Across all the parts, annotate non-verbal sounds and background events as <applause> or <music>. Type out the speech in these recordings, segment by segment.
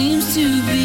Seems to be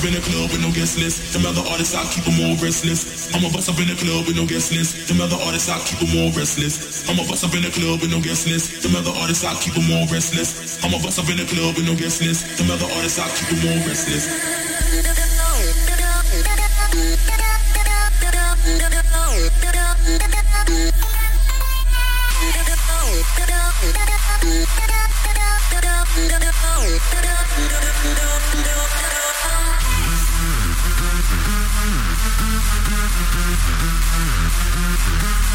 up in the club with no guest list. The other artists, I keep them all restless. I'ma bust up in the club with no guest list. The other artists, I keep them all restless. I'ma bust up in the club with no guest list. The other artists, I keep them all restless. I'ma bust up in the club with no guest list. The other artists, I keep them all restless. <laughs> Mm-hmm.